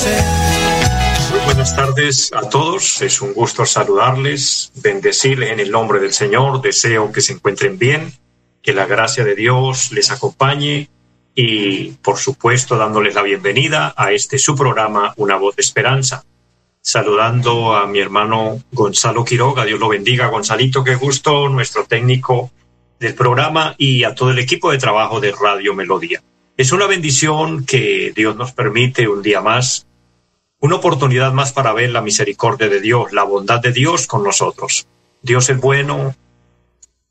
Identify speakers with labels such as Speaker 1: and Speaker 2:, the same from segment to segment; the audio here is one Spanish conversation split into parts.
Speaker 1: sé
Speaker 2: buenas tardes a todos. Es un gusto saludarles, bendecirles en el nombre del Señor. Deseo que se encuentren bien, que la gracia de Dios les acompañe y, por supuesto, dándoles la bienvenida a este su programa, Una voz de esperanza. Saludando a mi hermano Gonzalo Quiroga. Dios lo bendiga. Gonzalito, qué gusto, nuestro técnico del programa y a todo el equipo de trabajo de Radio Melodía. Es una bendición que Dios nos permite un día más una oportunidad más para ver la misericordia de Dios, la bondad de Dios con nosotros. Dios es bueno,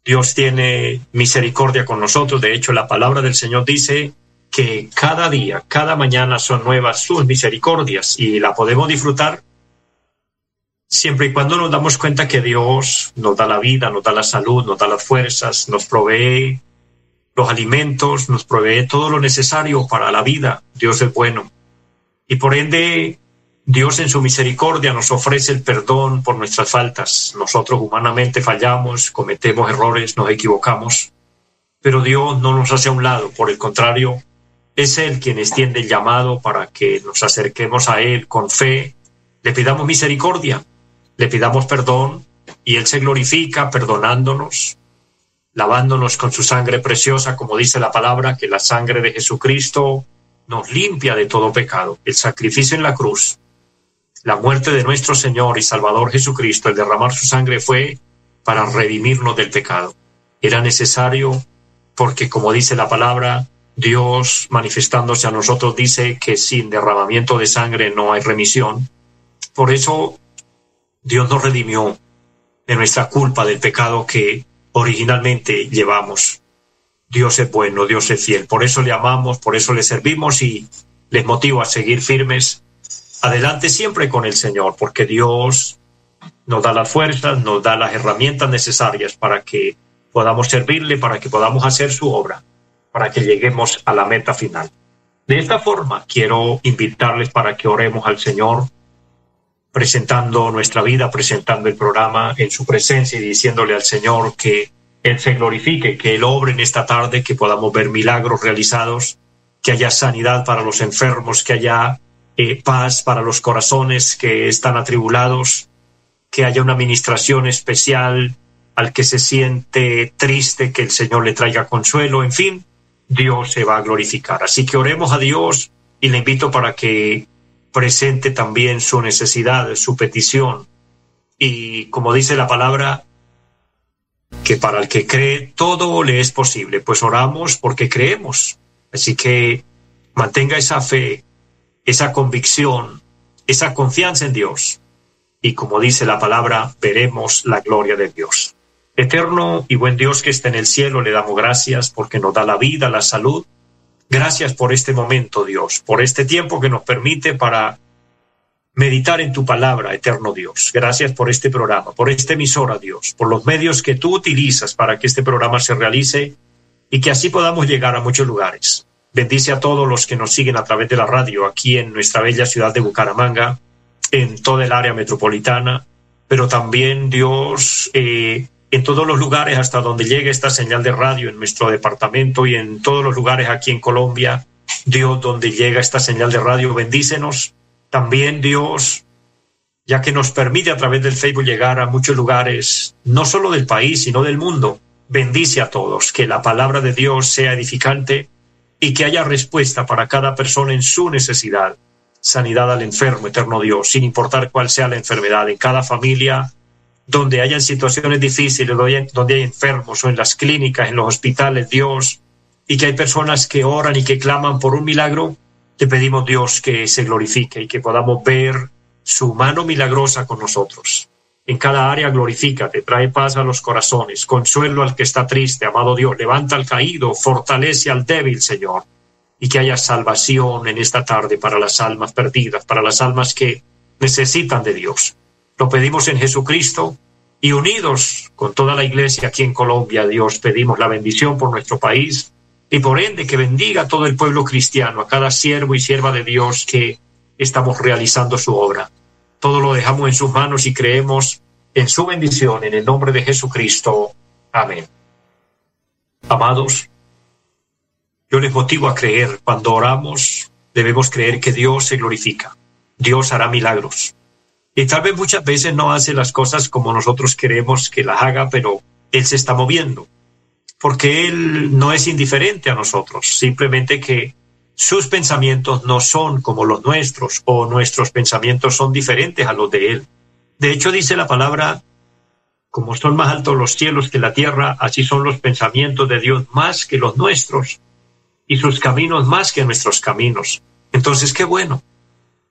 Speaker 2: Dios tiene misericordia con nosotros. De hecho, la palabra del Señor dice que cada día, cada mañana son nuevas sus misericordias y la podemos disfrutar siempre y cuando nos damos cuenta que Dios nos da la vida, nos da la salud, nos da las fuerzas, nos provee los alimentos, nos provee todo lo necesario para la vida. Dios es bueno. Y por ende, Dios en su misericordia nos ofrece el perdón por nuestras faltas. Nosotros humanamente fallamos, cometemos errores, nos equivocamos, pero Dios no nos hace a un lado, por el contrario, es Él quien extiende el llamado para que nos acerquemos a Él con fe, le pidamos misericordia, le pidamos perdón y Él se glorifica perdonándonos, lavándonos con su sangre preciosa, como dice la palabra, que la sangre de Jesucristo nos limpia de todo pecado. El sacrificio en la cruz la muerte de nuestro Señor y Salvador Jesucristo, el derramar su sangre fue para redimirnos del pecado. Era necesario porque, como dice la palabra, Dios manifestándose a nosotros dice que sin derramamiento de sangre no hay remisión. Por eso Dios nos redimió de nuestra culpa del pecado que originalmente llevamos. Dios es bueno, Dios es fiel. Por eso le amamos, por eso le servimos y les motivo a seguir firmes adelante siempre con el Señor, porque Dios nos da las fuerzas, nos da las herramientas necesarias para que podamos servirle, para que podamos hacer su obra, para que lleguemos a la meta final. De esta forma, quiero invitarles para que oremos al Señor, presentando nuestra vida, presentando el programa en su presencia y diciéndole al Señor que Él se glorifique, que Él obre en esta tarde, que podamos ver milagros realizados, que haya sanidad para los enfermos, que haya eh, paz para los corazones que están atribulados, que haya una administración especial al que se siente triste, que el Señor le traiga consuelo, en fin, Dios se va a glorificar. Así que oremos a Dios y le invito para que presente también su necesidad, su petición. Y como dice la palabra, que para el que cree todo le es posible, pues oramos porque creemos. Así que mantenga esa fe, esa convicción, esa confianza en Dios. Y como dice la palabra, veremos la gloria de Dios. Eterno y buen Dios que está en el cielo, le damos gracias porque nos da la vida, la salud. Gracias por este momento, Dios, por este tiempo que nos permite para meditar en tu palabra, eterno Dios. Gracias por este programa, por esta emisora, Dios, por los medios que tú utilizas para que este programa se realice y que así podamos llegar a muchos lugares. Bendice a todos los que nos siguen a través de la radio aquí en nuestra bella ciudad de Bucaramanga, en toda el área metropolitana, pero también Dios eh, en todos los lugares hasta donde llegue esta señal de radio en nuestro departamento y en todos los lugares aquí en Colombia. Dios, donde llega esta señal de radio, bendícenos. También Dios, ya que nos permite a través del Facebook llegar a muchos lugares, no solo del país, sino del mundo. Bendice a todos, que la palabra de Dios sea edificante y que haya respuesta para cada persona en su necesidad. Sanidad al enfermo, eterno Dios, sin importar cuál sea la enfermedad, en cada familia donde hayan situaciones difíciles, donde hay enfermos o en las clínicas, en los hospitales, Dios, y que hay personas que oran y que claman por un milagro, te pedimos Dios que se glorifique y que podamos ver su mano milagrosa con nosotros. En cada área glorifícate, trae paz a los corazones, consuelo al que está triste, amado Dios, levanta al caído, fortalece al débil, Señor. y que haya salvación en esta tarde para las almas perdidas, para las almas que necesitan de Dios. Lo pedimos en Jesucristo y unidos con toda la iglesia aquí en Colombia, Dios, pedimos la bendición por nuestro país y por ende que bendiga a todo el pueblo cristiano, a cada siervo y sierva de Dios que estamos realizando su obra. Todo lo dejamos en sus manos y creemos en su bendición en el nombre de Jesucristo. Amén. Amados, yo les motivo a creer, cuando oramos debemos creer que Dios se glorifica, Dios hará milagros. Y tal vez muchas veces no hace las cosas como nosotros queremos que las haga, pero Él se está moviendo, porque Él no es indiferente a nosotros, simplemente que sus pensamientos no son como los nuestros o nuestros pensamientos son diferentes a los de Él. De hecho, dice la palabra, como son más altos los cielos que la tierra, así son los pensamientos de Dios más que los nuestros y sus caminos más que nuestros caminos. Entonces, qué bueno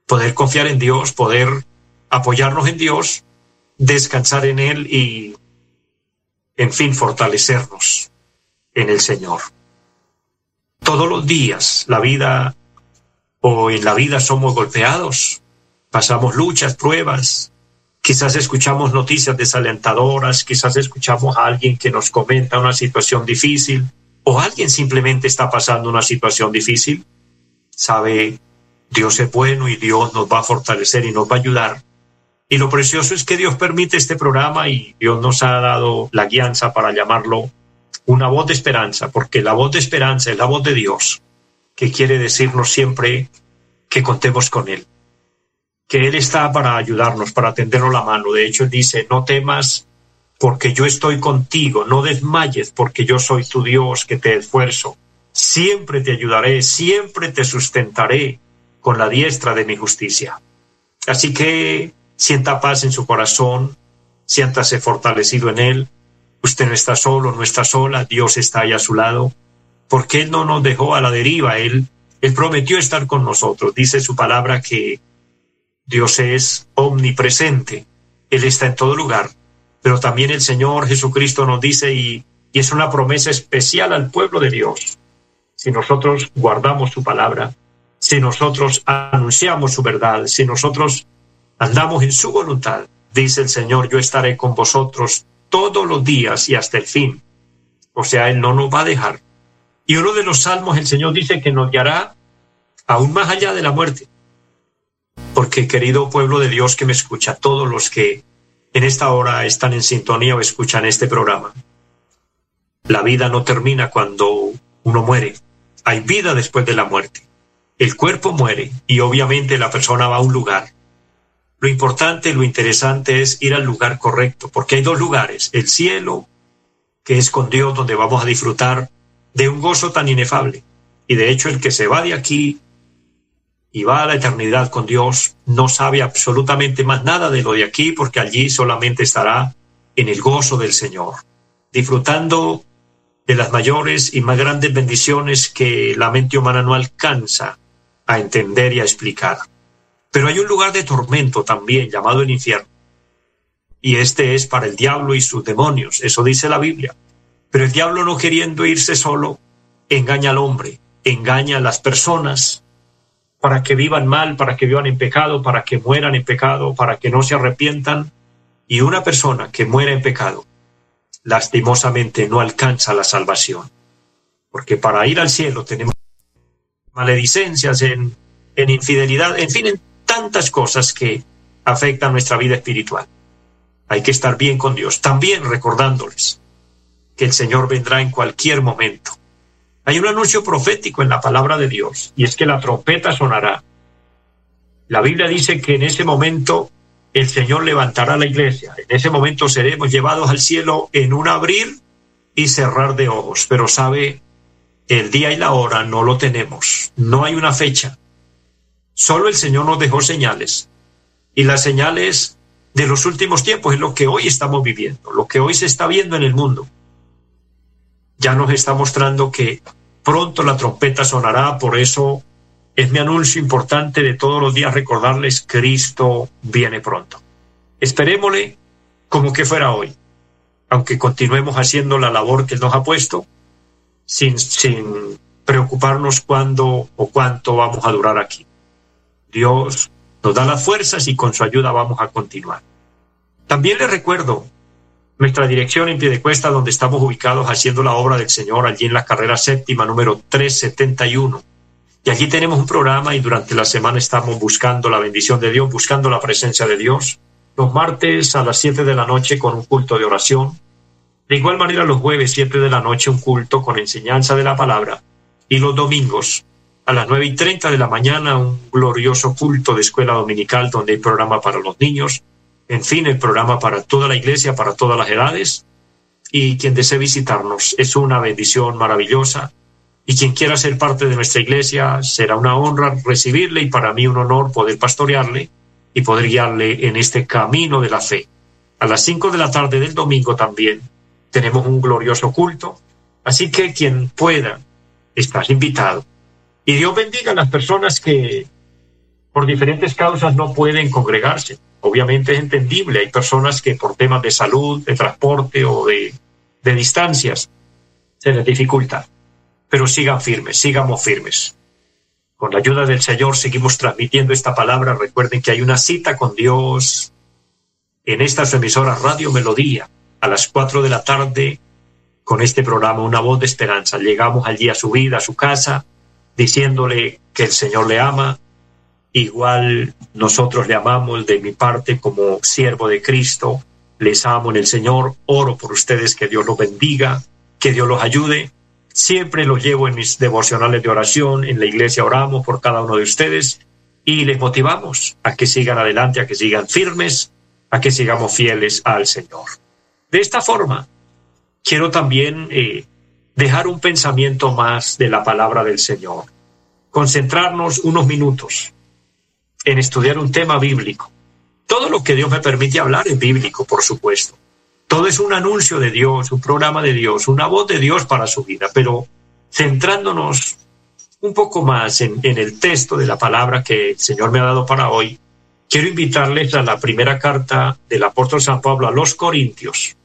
Speaker 2: poder confiar en Dios, poder apoyarnos en Dios, descansar en Él y, en fin, fortalecernos en el Señor. Todos los días la vida o en la vida somos golpeados, pasamos luchas, pruebas, quizás escuchamos noticias desalentadoras, quizás escuchamos a alguien que nos comenta una situación difícil, o alguien simplemente está pasando una situación difícil, sabe, Dios es bueno y Dios nos va a fortalecer y nos va a ayudar. Y lo precioso es que Dios permite este programa y Dios nos ha dado la guianza para llamarlo una voz de esperanza, porque la voz de esperanza es la voz de Dios, que quiere decirnos siempre que contemos con Él, que Él está para ayudarnos, para tendernos la mano. De hecho, dice, no temas porque yo estoy contigo, no desmayes, porque yo soy tu Dios que te esfuerzo. Siempre te ayudaré, siempre te sustentaré con la diestra de mi justicia. Así que sienta paz en su corazón, siéntase fortalecido en él. Usted no está solo, no está sola, Dios está ahí a su lado, porque Él no nos dejó a la deriva, Él, él prometió estar con nosotros. Dice su palabra que Dios es omnipresente, Él está en todo lugar. Pero también el Señor Jesucristo nos dice, y, es una promesa especial al pueblo de Dios, si nosotros guardamos su palabra, si nosotros anunciamos su verdad, si nosotros andamos en su voluntad, dice el Señor, yo estaré con vosotros todos los días y hasta el fin. O sea, Él no nos va a dejar. Y uno de los salmos, el Señor dice que nos guiará aún más allá de la muerte. Porque, querido pueblo de Dios que me escucha, todos los que en esta hora están en sintonía o escuchan este programa. La vida no termina cuando uno muere. Hay vida después de la muerte. El cuerpo muere y obviamente la persona va a un lugar. Lo importante, lo interesante es ir al lugar correcto, porque hay dos lugares, el cielo, que es con Dios donde vamos a disfrutar de un gozo tan inefable. Y de hecho el que se va de aquí y va a la eternidad con Dios, no sabe absolutamente más nada de lo de aquí porque allí solamente estará en el gozo del Señor, disfrutando de las mayores y más grandes bendiciones que la mente humana no alcanza a entender y a explicar. Pero hay un lugar de tormento también llamado el infierno. Y este es para el diablo y sus demonios, eso dice la Biblia. Pero el diablo no queriendo irse solo, engaña al hombre, engaña a las personas, para que vivan mal, para que vivan en pecado, para que mueran en pecado, para que no se arrepientan. Y una persona que muera en pecado, lastimosamente no alcanza la salvación. Porque para ir al cielo tenemos maledicencias, en, en infidelidad, en fin, en tantas cosas que afectan nuestra vida espiritual. Hay que estar bien con Dios. También recordándoles que el Señor vendrá en cualquier momento hay un anuncio profético en la palabra de Dios y es que la trompeta sonará. La Biblia dice que en ese momento el Señor levantará la iglesia. En ese momento seremos llevados al cielo en un abrir y cerrar de ojos. Pero sabe, el día y la hora no lo tenemos. No hay una fecha. Solo el Señor nos dejó señales. Y las señales de los últimos tiempos es lo que hoy estamos viviendo, lo que hoy se está viendo en el mundo. Ya nos está mostrando que Pronto la trompeta sonará, por eso es mi anuncio importante de todos los días recordarles, Cristo viene pronto. Esperémosle como que fuera hoy, aunque continuemos haciendo la labor que nos ha puesto, sin, sin preocuparnos cuándo o cuánto vamos a durar aquí. Dios nos da las fuerzas y con su ayuda vamos a continuar. También les recuerdo nuestra dirección en Piedecuesta, donde estamos ubicados haciendo la obra del Señor, allí en la carrera séptima número 371. Y allí tenemos un programa y durante la semana estamos buscando la bendición de Dios, buscando la presencia de Dios. Los martes a las 7 de la noche con un culto de oración. De igual manera los jueves 7 de la noche un culto con enseñanza de la palabra. Y los domingos a las nueve y treinta de la mañana un glorioso culto de escuela dominical donde hay programa para los niños. En fin, el programa para toda la iglesia, para todas las edades. Y quien desee visitarnos es una bendición maravillosa y quien quiera ser parte de nuestra iglesia será una honra recibirle y para mí un honor poder pastorearle y poder guiarle en este camino de la fe. A las cinco de la tarde del domingo también tenemos un glorioso culto, así que quien pueda, estás invitado. Y Dios bendiga a las personas que por diferentes causas no pueden congregarse. Obviamente es entendible, hay personas que por temas de salud, de transporte o de, distancias se les dificulta pero sigan firmes, sigamos firmes. Con la ayuda del Señor seguimos transmitiendo esta palabra. Recuerden que hay una cita con Dios en estas emisoras Radio Melodía a las cuatro de la tarde con este programa Una voz de esperanza. Llegamos allí a su vida, a su casa, diciéndole que el Señor le ama. Igual nosotros le amamos de mi parte como siervo de Cristo. Les amo en el Señor. Oro por ustedes, que Dios los bendiga, que Dios los ayude Siempre los llevo en mis devocionales de oración, en la iglesia oramos por cada uno de ustedes y les motivamos a que sigan adelante, a que sigan firmes, a que sigamos fieles al Señor. De esta forma, quiero también eh, dejar un pensamiento más de la palabra del Señor, concentrarnos unos minutos en estudiar un tema bíblico. Todo lo que Dios me permite hablar es bíblico, por supuesto. Todo es un anuncio de Dios, un programa de Dios, una voz de Dios para su vida, pero centrándonos un poco más en, el texto de la palabra que el Señor me ha dado para hoy, quiero invitarles a la primera carta del apóstol San Pablo a los Corintios.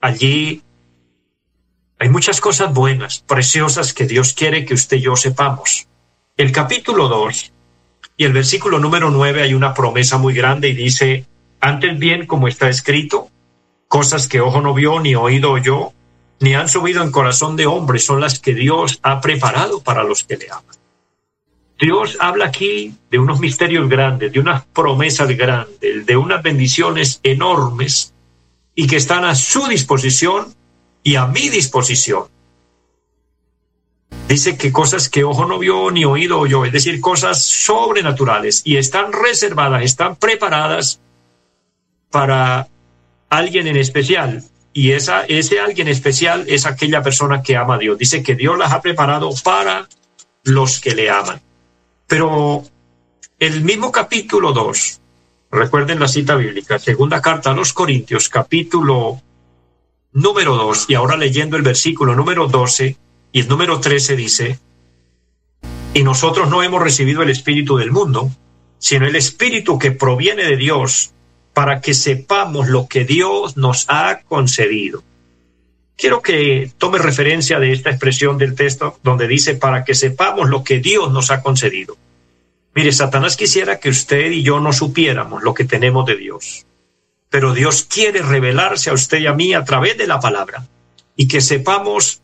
Speaker 2: Allí hay muchas cosas buenas, preciosas que Dios quiere que usted y yo sepamos. El capítulo 2 y el versículo número 9 hay una promesa muy grande y dice, antes bien como está escrito, Cosas que ojo no vio, ni oído oyó, ni han subido en corazón de hombre, son las que Dios ha preparado para los que le aman. Dios habla aquí de unos misterios grandes, de unas promesas grandes, de unas bendiciones enormes y que están a su disposición y a mi disposición. Dice que cosas que ojo no vio ni oído oyó, es decir, cosas sobrenaturales y están reservadas, están preparadas para alguien en especial. Y esa, ese alguien especial es aquella persona que ama a Dios. Dice que Dios las ha preparado para los que le aman. Pero el mismo capítulo 2, recuerden la cita bíblica, segunda carta a los Corintios, capítulo número 2, y ahora leyendo el versículo número 12 y el número 13 dice, y nosotros no hemos recibido el Espíritu del mundo, sino el Espíritu que proviene de Dios para que sepamos lo que Dios nos ha concedido. Quiero que tome referencia de esta expresión del texto donde dice para que sepamos lo que Dios nos ha concedido. Mire, Satanás quisiera que usted y yo no supiéramos lo que tenemos de Dios, pero Dios quiere revelarse a usted y a mí a través de la palabra y que sepamos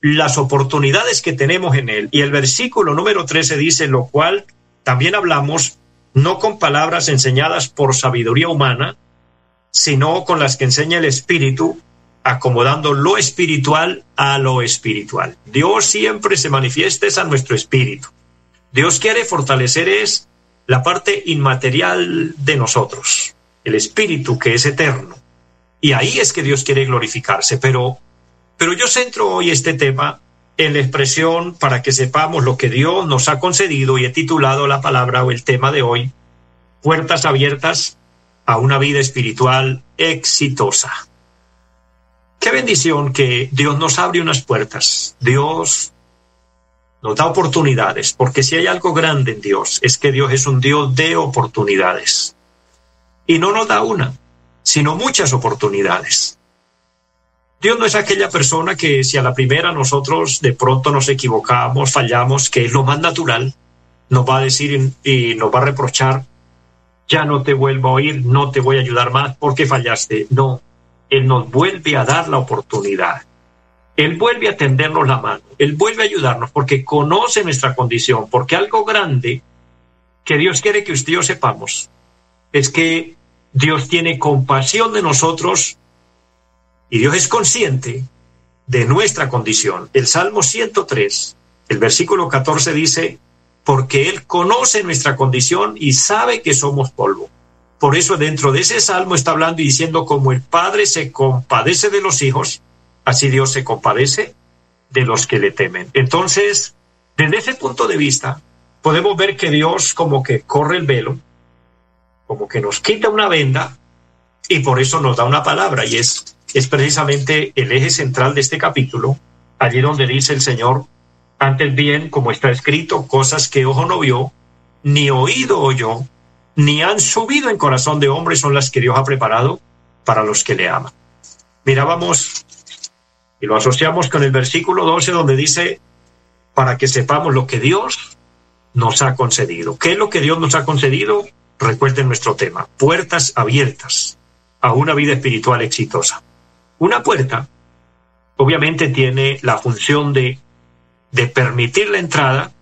Speaker 2: las oportunidades que tenemos en Él. Y el versículo número 13 dice, lo cual también hablamos no con palabras enseñadas por sabiduría humana, sino con las que enseña el Espíritu, acomodando lo espiritual a lo espiritual. Dios siempre se manifiesta a nuestro espíritu. Dios quiere fortalecer es la parte inmaterial de nosotros, el espíritu que es eterno. Y ahí es que Dios quiere glorificarse. Pero, pero yo centro hoy este tema en la expresión para que sepamos lo que Dios nos ha concedido y he titulado la palabra o el tema de hoy, Puertas abiertas a una vida espiritual exitosa. Qué bendición que Dios nos abre unas puertas. Dios nos da oportunidades, porque si hay algo grande en Dios, es que Dios es un Dios de oportunidades. Y no nos da una, sino muchas oportunidades. Dios no es aquella persona que si a la primera nosotros de pronto nos equivocamos, fallamos, que es lo más natural, nos va a decir y nos va a reprochar, ya no te vuelvo a oír, no te voy a ayudar más porque fallaste. No, Él nos vuelve a dar la oportunidad. Él vuelve a tendernos la mano, Él vuelve a ayudarnos porque conoce nuestra condición, porque algo grande que Dios quiere que usted y yo sepamos es que Dios tiene compasión de nosotros y Dios es consciente de nuestra condición. El Salmo 103, el versículo 14 dice, porque Él conoce nuestra condición y sabe que somos polvo. Por eso dentro de ese salmo está hablando y diciendo como el Padre se compadece de los hijos, así Dios se compadece de los que le temen. Entonces, desde ese punto de vista, podemos ver que Dios como que corre el velo, como que nos quita una venda y por eso nos da una palabra y es, es precisamente el eje central de este capítulo, allí donde dice el Señor, antes bien, como está escrito, cosas que ojo no vio, ni oído oyó, ni han subido en corazón de hombre son las que Dios ha preparado para los que le aman. Mirábamos y lo asociamos con el versículo 12 donde dice, para que sepamos lo que Dios nos ha concedido. ¿Qué es lo que Dios nos ha concedido? Recuerden nuestro tema, puertas abiertas a una vida espiritual exitosa. Una puerta obviamente tiene la función de de permitir la entrada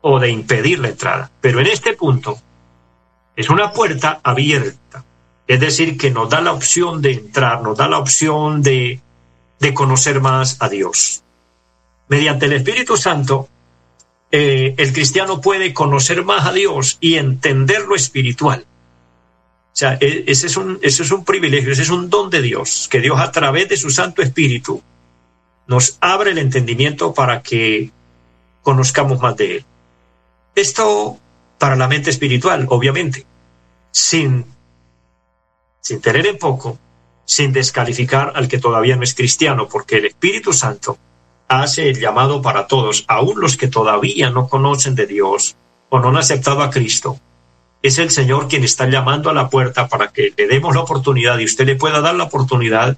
Speaker 2: o de impedir la entrada. Pero en este punto es una puerta abierta, es decir, que nos da la opción de entrar, nos da la opción de, de conocer más a Dios. Mediante el Espíritu Santo, eh, el cristiano puede conocer más a Dios y entender lo espiritual. O sea, e, ese es, un, ese es un privilegio, ese es un don de Dios, que Dios a través de su Santo Espíritu nos abre el entendimiento para que conozcamos más de Él. Esto para la mente espiritual, obviamente, sin, sin tener en poco, sin descalificar al que todavía no es cristiano, porque el Espíritu Santo hace el llamado para todos, aun los que todavía no conocen de Dios o no han aceptado a Cristo. Es el Señor quien está llamando a la puerta para que le demos la oportunidad y usted le pueda dar la oportunidad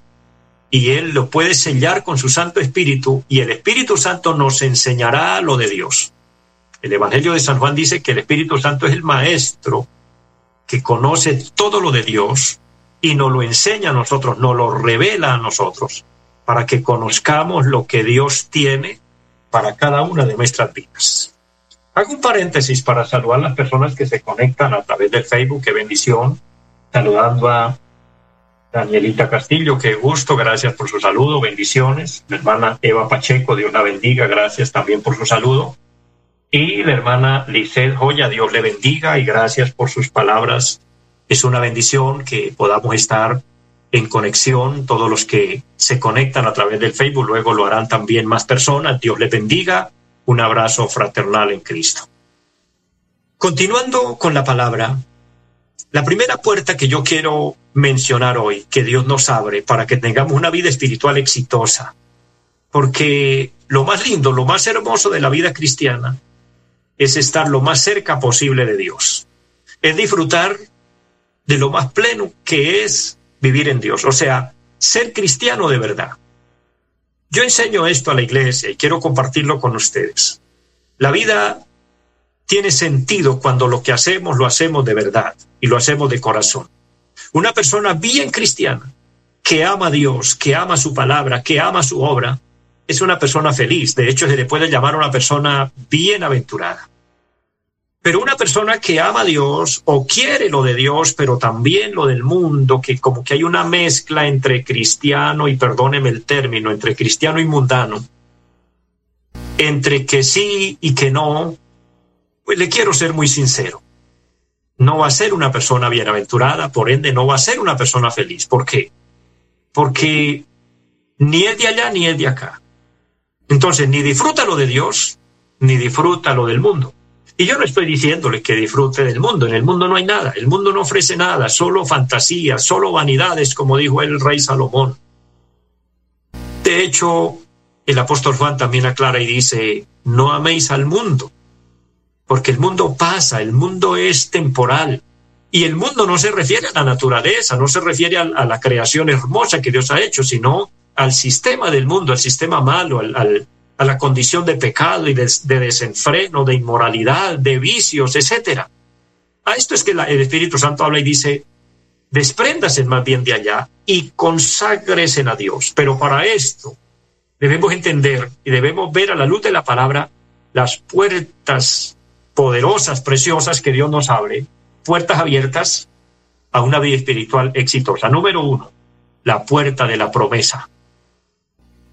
Speaker 2: y Él lo puede sellar con su Santo Espíritu y el Espíritu Santo nos enseñará lo de Dios. El Evangelio de San Juan dice que el Espíritu Santo es el Maestro que conoce todo lo de Dios y nos lo enseña a nosotros, nos lo revela a nosotros, para que conozcamos lo que Dios tiene para cada una de nuestras vidas. Hago un paréntesis para saludar a las personas que se conectan a través del Facebook, qué bendición, saludando a Danielita Castillo, qué gusto, gracias por su saludo, bendiciones. La hermana Eva Pacheco, Dios la bendiga, gracias también por su saludo. Y la hermana Lisset Joya, Dios le bendiga y gracias por sus palabras. Es una bendición que podamos estar en conexión, todos los que se conectan a través del Facebook, luego lo harán también más personas. Dios le bendiga. Un abrazo fraternal en Cristo. Continuando con la palabra, la primera puerta que yo quiero mencionar hoy, que Dios nos abre para que tengamos una vida espiritual exitosa, porque lo más lindo, lo más hermoso de la vida cristiana es estar lo más cerca posible de Dios, es disfrutar de lo más pleno que es vivir en Dios, o sea, ser cristiano de verdad. Yo enseño esto a la iglesia y quiero compartirlo con ustedes. La vida tiene sentido cuando lo que hacemos lo hacemos de verdad y lo hacemos de corazón. Una persona bien cristiana, que ama a Dios, que ama su palabra, que ama su obra, es una persona feliz. De hecho, se le puede llamar una persona bienaventurada. Pero una persona que ama a Dios o quiere lo de Dios, pero también lo del mundo, que como que hay una mezcla entre cristiano y perdóneme el término, entre cristiano y mundano, entre que sí y que no, pues le quiero ser muy sincero. No va a ser una persona bienaventurada, por ende no va a ser una persona feliz. ¿Por qué? Porque ni es de allá ni es de acá. Entonces, ni disfruta lo de Dios, ni disfruta lo del mundo. Y yo no estoy diciéndole que disfrute del mundo. En el mundo no hay nada. El mundo no ofrece nada, solo fantasías, solo vanidades, como dijo el rey Salomón. De hecho, el apóstol Juan también aclara y dice, no améis al mundo, porque el mundo pasa, el mundo es temporal. Y el mundo no se refiere a la naturaleza, no se refiere a, la creación hermosa que Dios ha hecho, sino al sistema del mundo, al sistema malo, a la condición de pecado y de, desenfreno, de inmoralidad, de vicios, etc. A esto es que el Espíritu Santo habla y dice, despréndase más bien de allá y conságrese a Dios. Pero para esto debemos entender y debemos ver a la luz de la palabra las puertas poderosas, preciosas que Dios nos abre, puertas abiertas a una vida espiritual exitosa. Número uno, la puerta de la promesa.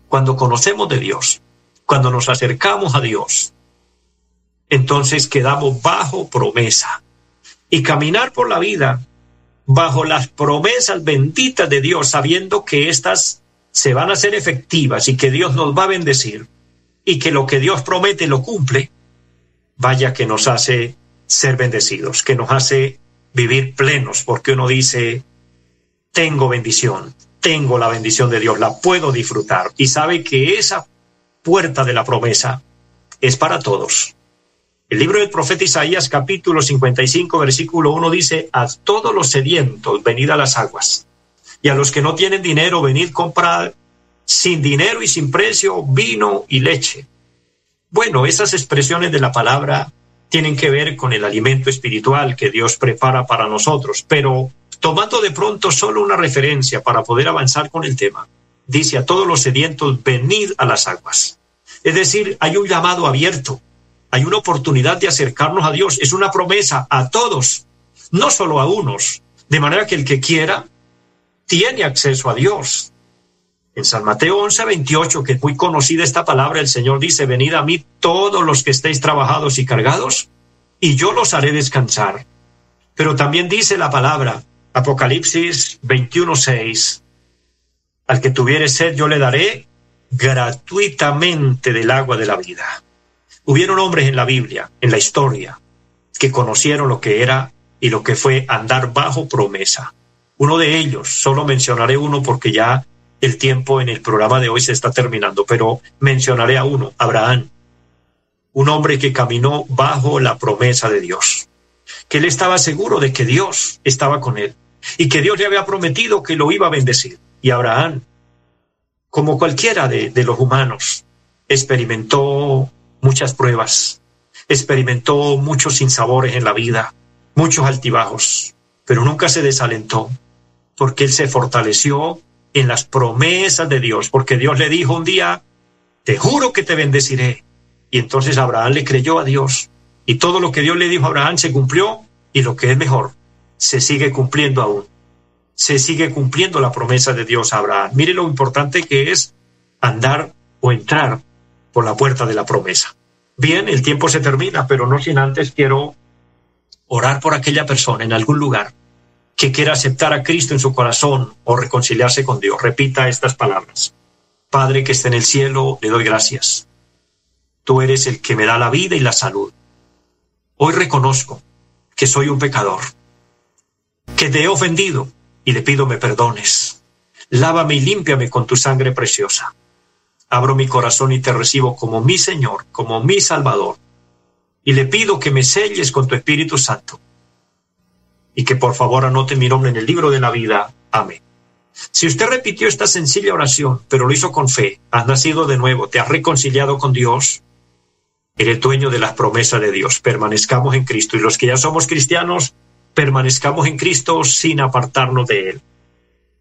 Speaker 2: Cuando conocemos de Dios, cuando nos acercamos a Dios, entonces quedamos bajo promesa. Y caminar por la vida bajo las promesas benditas de Dios, sabiendo que éstas se van a ser efectivas y que Dios nos va a bendecir y que lo que Dios promete lo cumple, vaya que nos hace ser bendecidos, que nos hace vivir plenos, porque uno dice, tengo bendición, tengo la bendición de Dios, la puedo disfrutar y sabe que esa puerta de la promesa es para todos. El libro del profeta Isaías capítulo 55 versículo 1 dice, a todos los sedientos venid a las aguas, y a los que no tienen dinero venid comprar sin dinero y sin precio vino y leche. Bueno, esas expresiones de la palabra tienen que ver con el alimento espiritual que Dios prepara para nosotros, pero tomando de pronto solo una referencia para poder avanzar con el tema, dice a todos los sedientos, venid a las aguas. Es decir, hay un llamado abierto, hay una oportunidad de acercarnos a Dios, es una promesa a todos, no solo a unos, de manera que el que quiera tiene acceso a Dios. En San Mateo 11, 28, que es muy conocida esta palabra, el Señor dice, venid a mí todos los que estéis trabajados y cargados, y yo los haré descansar. Pero también dice la palabra, Apocalipsis 21, 6, al que tuviere sed yo le daré gratuitamente del agua de la vida. Hubieron hombres en la Biblia, en la historia, que conocieron lo que era y lo que fue andar bajo promesa. Uno de ellos, solo mencionaré uno porque ya el tiempo en el programa de hoy se está terminando, pero mencionaré a uno, Abraham, un hombre que caminó bajo la promesa de Dios, que él estaba seguro de que Dios estaba con él y que Dios le había prometido que lo iba a bendecir. Y Abraham, como cualquiera de, de los humanos, experimentó muchas pruebas, experimentó muchos sinsabores en la vida, muchos altibajos, pero nunca se desalentó, porque él se fortaleció en las promesas de Dios, porque Dios le dijo un día, te juro que te bendeciré. Y entonces Abraham le creyó a Dios y todo lo que Dios le dijo a Abraham se cumplió y lo que es mejor, se sigue cumpliendo aún. Se sigue cumpliendo la promesa de Dios a Abraham. Mire lo importante que es andar o entrar por la puerta de la promesa. Bien, el tiempo se termina, pero no sin antes quiero orar por aquella persona en algún lugar que quiera aceptar a Cristo en su corazón o reconciliarse con Dios. Repita estas palabras. Padre que está en el cielo, le doy gracias. Tú eres el que me da la vida y la salud. Hoy reconozco que soy un pecador, que te he ofendido y le pido me perdones. Lávame y límpiame con tu sangre preciosa. Abro mi corazón y te recibo como mi Señor, como mi Salvador. Y le pido que me selles con tu Espíritu Santo y que por favor anote mi nombre en el libro de la vida. Amén. Si usted repitió esta sencilla oración, pero lo hizo con fe, has nacido de nuevo, te has reconciliado con Dios, eres dueño de las promesas de Dios. Permanezcamos en Cristo y los que ya somos cristianos, permanezcamos en Cristo sin apartarnos de Él.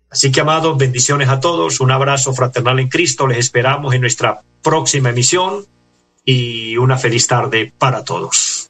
Speaker 2: Así que, amados, bendiciones a todos, un abrazo fraternal en Cristo, les esperamos en nuestra próxima emisión y una feliz tarde para todos.